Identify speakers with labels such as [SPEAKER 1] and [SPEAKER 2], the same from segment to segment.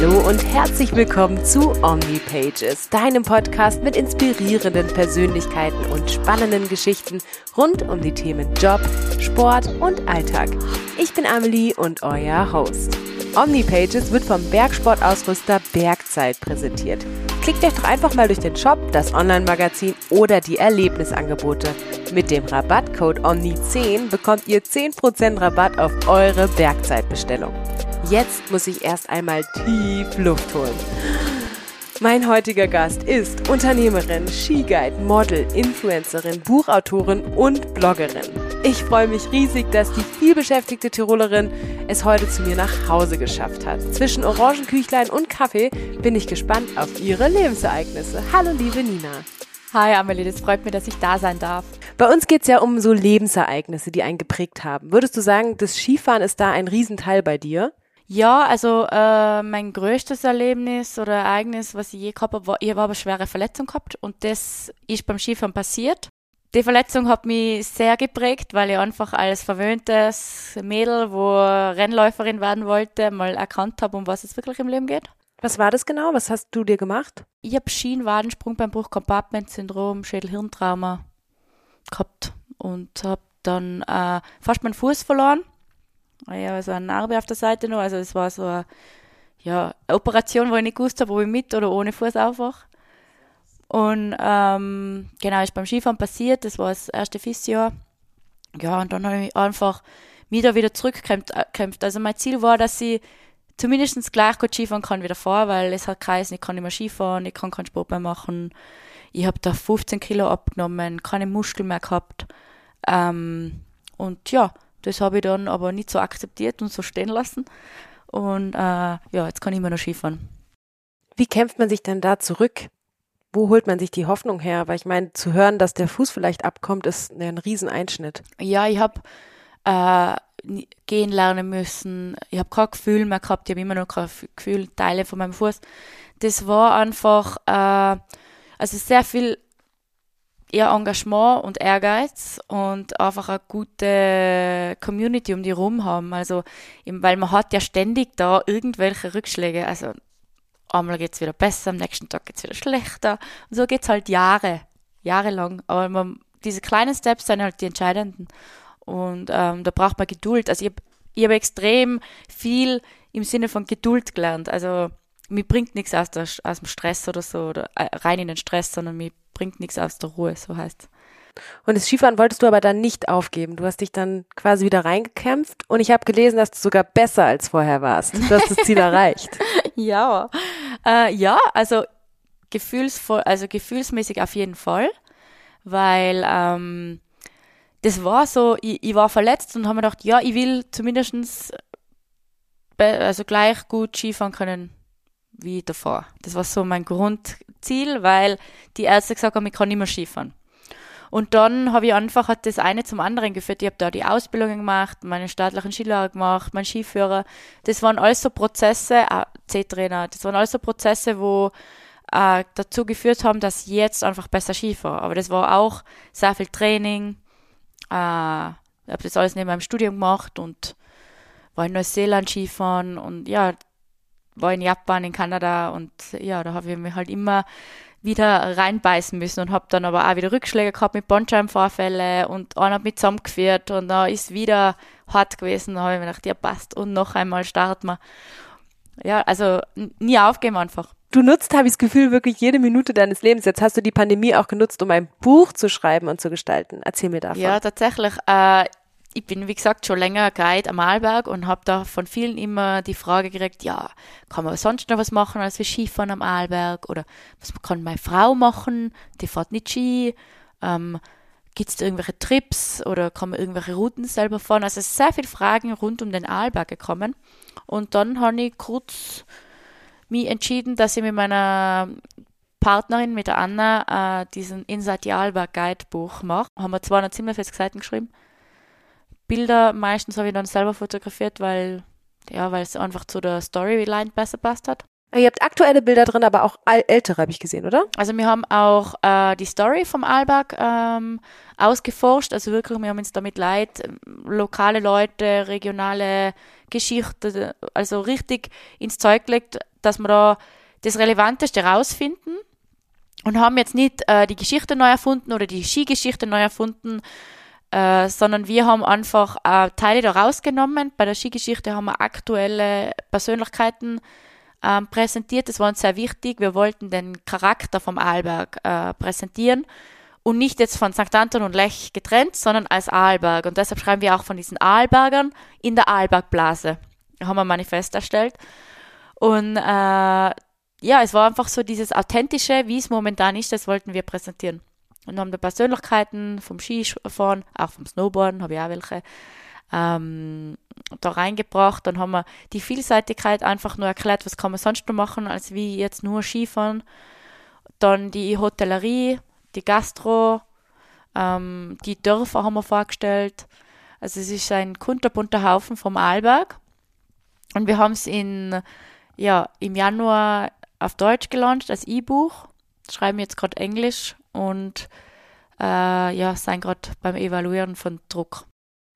[SPEAKER 1] Hallo und herzlich willkommen zu OmniPages, deinem Podcast mit inspirierenden Persönlichkeiten und spannenden Geschichten rund um die Themen Job, Sport und Alltag. Ich bin Amelie und euer Host. OmniPages wird vom Bergsportausrüster Bergzeit präsentiert. Klickt euch doch einfach mal durch den Shop, das Online-Magazin oder die Erlebnisangebote. Mit dem Rabattcode OMNI10 bekommt ihr 10% Rabatt auf eure Bergzeitbestellung. Jetzt muss ich erst einmal tief Luft holen. Mein heutiger Gast ist Unternehmerin, Skiguide, Model, Influencerin, Buchautorin und Bloggerin. Ich freue mich riesig, dass die vielbeschäftigte Tirolerin es heute zu mir nach Hause geschafft hat. Zwischen Orangenküchlein und Kaffee bin ich gespannt auf ihre Lebensereignisse. Hallo liebe Nina.
[SPEAKER 2] Hi Amelie, das freut mich, dass ich da sein darf.
[SPEAKER 1] Bei uns geht es ja um so Lebensereignisse, die einen geprägt haben. Würdest du sagen, das Skifahren ist da ein Riesenteil bei dir?
[SPEAKER 2] Ja, also äh, mein größtes Erlebnis oder Ereignis, was ich je gehabt habe, war, ich habe eine schwere Verletzung gehabt und das ist beim Skifahren passiert. Die Verletzung hat mich sehr geprägt, weil ich einfach als verwöhntes Mädel, wo Rennläuferin werden wollte, mal erkannt habe, um was es wirklich im Leben geht.
[SPEAKER 1] Was war das genau? Was hast du dir gemacht?
[SPEAKER 2] Ich habe Schienenwadensprungbeinbruch, Compartment-Syndrom, Schädel-Hirntrauma gehabt und habe dann äh, fast meinen Fuß verloren ja, also eine Narbe auf der Seite noch. Also es war so eine, ja, eine Operation, wo ich nicht gewusst habe, ob ich mit oder ohne Fuß aufwache. Und ähm, genau, ist beim Skifahren passiert. Das war das erste Physio. Ja, und dann habe ich einfach wieder wieder zurückgekämpft. Also mein Ziel war, dass ich zumindest gleich gut Skifahren kann wie davor, weil es hat geheißen, ich kann nicht mehr Skifahren, ich kann keinen Sport mehr machen. Ich habe da 15 Kilo abgenommen, keine Muskeln mehr gehabt. Ähm, und ja, das habe ich dann aber nicht so akzeptiert und so stehen lassen. Und äh, ja, jetzt kann ich immer noch Skifahren.
[SPEAKER 1] Wie kämpft man sich denn da zurück? Wo holt man sich die Hoffnung her? Weil ich meine, zu hören, dass der Fuß vielleicht abkommt, ist ein Rieseneinschnitt.
[SPEAKER 2] Ja, ich habe äh, gehen lernen müssen. Ich habe kein Gefühl mehr gehabt. Ich habe immer noch kein Gefühl, Teile von meinem Fuß. Das war einfach, äh, also sehr viel eher Engagement und Ehrgeiz und einfach eine gute Community um die rum haben. Also, weil man hat ja ständig da irgendwelche Rückschläge. Also, einmal geht es wieder besser, am nächsten Tag geht es wieder schlechter. Und so geht es halt Jahre, jahrelang. Aber man, diese kleinen Steps sind halt die entscheidenden. Und ähm, da braucht man Geduld. Also, ich ich hab extrem viel im Sinne von Geduld gelernt. Also, mir bringt nichts aus, der, aus dem Stress oder so, oder äh, rein in den Stress, sondern mir bringt nichts aus der Ruhe, so heißt
[SPEAKER 1] Und das Skifahren wolltest du aber dann nicht aufgeben. Du hast dich dann quasi wieder reingekämpft und ich habe gelesen, dass du sogar besser als vorher warst. Du hast das Ziel erreicht.
[SPEAKER 2] ja, äh, ja, also gefühlsvoll, also gefühlsmäßig auf jeden Fall, weil ähm, das war so, ich, ich war verletzt und habe mir gedacht, ja, ich will zumindestens also gleich gut Skifahren können wie davor. Das war so mein Grundziel, weil die Ärzte gesagt haben, ich kann nicht mehr Skifahren. Und dann habe ich einfach, hat das eine zum anderen geführt. Ich habe da die Ausbildung gemacht, meinen staatlichen Skilehrer gemacht, meinen Skiführer. Das waren alles so Prozesse, äh, C-Trainer, das waren alles so Prozesse, wo äh, dazu geführt haben, dass ich jetzt einfach besser Skifahre. Aber das war auch sehr viel Training. Äh, ich habe das alles neben meinem Studium gemacht und war in Neuseeland Skifahren und ja, war in Japan, in Kanada und ja, da habe ich mich halt immer wieder reinbeißen müssen und habe dann aber auch wieder Rückschläge gehabt mit Bandscheibenvorfälle und einer hat mich zusammengeführt und da ist wieder hart gewesen. Da habe ich mir gedacht, ja passt und noch einmal starten wir. Ja, also nie aufgeben einfach.
[SPEAKER 1] Du nutzt, habe ich das Gefühl, wirklich jede Minute deines Lebens. Jetzt hast du die Pandemie auch genutzt, um ein Buch zu schreiben und zu gestalten. Erzähl mir davon.
[SPEAKER 2] Ja, tatsächlich. Äh, ich bin, wie gesagt, schon länger Guide am Arlberg und habe da von vielen immer die Frage gekriegt, ja, kann man sonst noch was machen als wir Skifahren am Arlberg? Oder was kann meine Frau machen? Die fährt nicht Ski. Ähm, Gibt es irgendwelche Trips oder kann man irgendwelche Routen selber fahren? Also sehr viele Fragen rund um den Arlberg gekommen. Und dann habe ich kurz mich entschieden, dass ich mit meiner Partnerin, mit der Anna, äh, diesen Inside the Arlberg Guide Buch mache. Haben wir 247 Seiten geschrieben Bilder meistens habe ich dann selber fotografiert, weil ja, weil es einfach zu der Storyline besser passt hat.
[SPEAKER 1] Ihr habt aktuelle Bilder drin, aber auch ältere, habe ich gesehen, oder?
[SPEAKER 2] Also wir haben auch äh, die Story vom Alberg ähm, ausgeforscht. Also wirklich, wir haben uns damit leid, lokale Leute, regionale Geschichte, also richtig ins Zeug gelegt, dass wir da das Relevanteste rausfinden und haben jetzt nicht äh, die Geschichte neu erfunden oder die Skigeschichte neu erfunden, äh, sondern wir haben einfach äh, Teile da rausgenommen. Bei der Skigeschichte haben wir aktuelle Persönlichkeiten ähm, präsentiert. Das war uns sehr wichtig. Wir wollten den Charakter vom Arlberg äh, präsentieren und nicht jetzt von St. Anton und Lech getrennt, sondern als Arlberg. Und deshalb schreiben wir auch von diesen Arlbergern in der Arlbergblase. Haben wir ein Manifest erstellt. Und äh, ja, es war einfach so dieses Authentische, wie es momentan ist, das wollten wir präsentieren. Und haben die Persönlichkeiten vom Skifahren, auch vom Snowboarden, habe ich auch welche, ähm, da reingebracht. Dann haben wir die Vielseitigkeit einfach nur erklärt, was kann man sonst noch machen, als wie jetzt nur Skifahren. Dann die Hotellerie, die Gastro, ähm, die Dörfer haben wir vorgestellt. Also es ist ein kunterbunter Haufen vom Arlberg. Und wir haben es ja, im Januar auf Deutsch gelauncht als E-Buch. Schreiben jetzt gerade Englisch und äh, ja, sind gerade beim Evaluieren von Druck.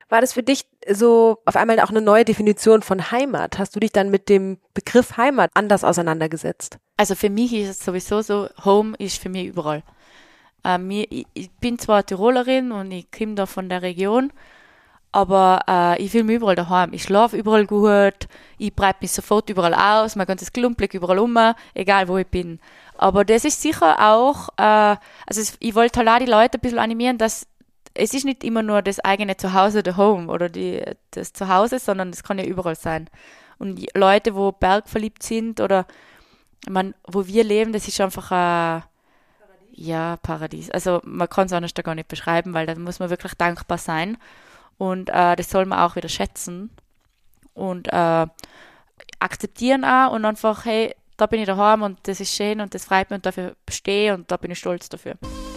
[SPEAKER 1] War das für dich so auf einmal auch eine neue Definition von Heimat? Hast du dich dann mit dem Begriff Heimat anders auseinandergesetzt?
[SPEAKER 2] Also für mich ist es sowieso so, Home ist für mich überall. Ähm, ich, ich bin zwar Tirolerin und ich komme da von der Region, aber äh, ich fühle mich überall daheim. Ich schlafe überall gut, ich breite mich sofort überall aus, mein ganzes Klumpblick überall um, egal wo ich bin. Aber das ist sicher auch, äh, also es, ich wollte halt auch die Leute ein bisschen animieren, dass es ist nicht immer nur das eigene Zuhause, der Home oder die, das Zuhause, sondern es kann ja überall sein. Und Leute, wo bergverliebt sind oder man, wo wir leben, das ist einfach ein ja, Paradies. Also man kann es anders da gar nicht beschreiben, weil da muss man wirklich dankbar sein. Und äh, das soll man auch wieder schätzen und äh, akzeptieren auch und einfach, hey, da bin ich daheim und das ist schön und das freut mich und dafür stehe und da bin ich stolz dafür.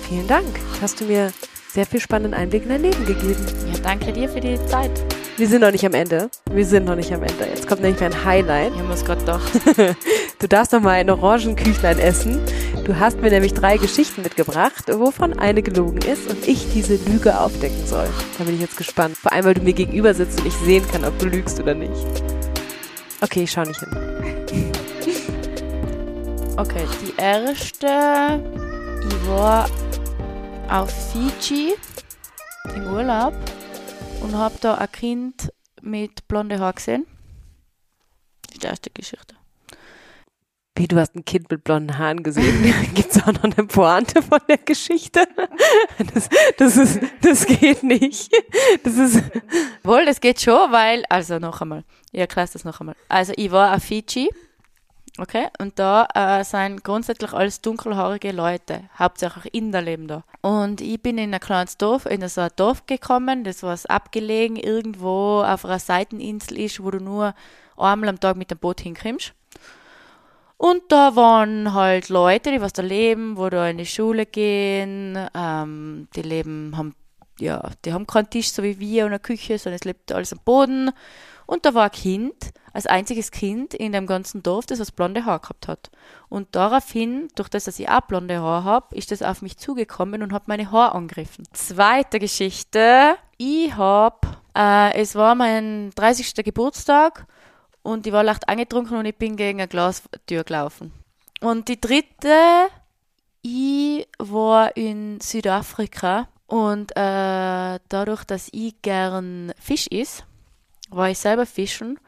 [SPEAKER 1] Vielen Dank. Hast du mir sehr viel spannenden Einblick in dein Leben gegeben.
[SPEAKER 2] Ja, danke dir für die Zeit.
[SPEAKER 1] Wir sind noch nicht am Ende. Wir sind noch nicht am Ende. Jetzt kommt nämlich mein Highlight.
[SPEAKER 2] Ich muss gerade doch.
[SPEAKER 1] du darfst noch mal ein Orangenküchlein essen. Du hast mir nämlich drei Geschichten mitgebracht, wovon eine gelogen ist und ich diese Lüge aufdecken soll. Da bin ich jetzt gespannt. Vor allem, weil du mir gegenüber sitzt und ich sehen kann, ob du lügst oder nicht. Okay, ich schau nicht hin.
[SPEAKER 2] Okay, die erste, ich war auf Fiji im Urlaub und habe da ein Kind mit blonde Haaren gesehen. Das ist die erste Geschichte.
[SPEAKER 1] Wie, du hast ein Kind mit blonden Haaren gesehen? Gibt es auch noch eine Pointe von der Geschichte? Das, das, ist, das geht nicht. Das ist.
[SPEAKER 2] Wohl, das geht schon, weil, also noch einmal, ich erkläre das noch einmal. Also, ich war auf Fiji Okay, und da äh, sind grundsätzlich alles dunkelhaarige Leute, hauptsächlich Inder leben da. Und ich bin in ein kleines Dorf, in so ein Dorf gekommen, das was abgelegen irgendwo auf einer Seiteninsel ist, wo du nur einmal am Tag mit dem Boot hinkommst. Und da waren halt Leute, die was da leben, wo da in die Schule gehen, ähm, die leben, haben, ja, die haben keinen Tisch so wie wir und eine Küche, sondern es lebt alles am Boden. Und da war ein Kind, als einziges Kind in dem ganzen Dorf, das was blonde Haar gehabt hat. Und daraufhin, durch das, dass ich auch blonde Haar habe, ist das auf mich zugekommen und hat meine Haar angegriffen. Zweite Geschichte. Ich habe, äh, es war mein 30. Geburtstag und ich war leicht angetrunken und ich bin gegen eine Glastür gelaufen. Und die dritte, ich war in Südafrika und äh, dadurch, dass ich gern Fisch is, war ich selber fischen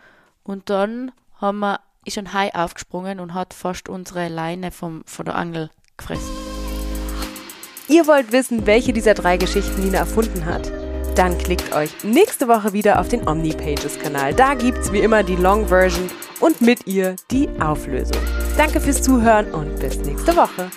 [SPEAKER 2] und dann haben wir, ist ein Hai aufgesprungen und hat fast unsere Leine vom, von der Angel gefressen.
[SPEAKER 1] Ihr wollt wissen, welche dieser drei Geschichten Nina erfunden hat? Dann klickt euch nächste Woche wieder auf den OmniPages-Kanal. Da gibt's wie immer die Long-Version und mit ihr die Auflösung. Danke fürs Zuhören und bis nächste Woche.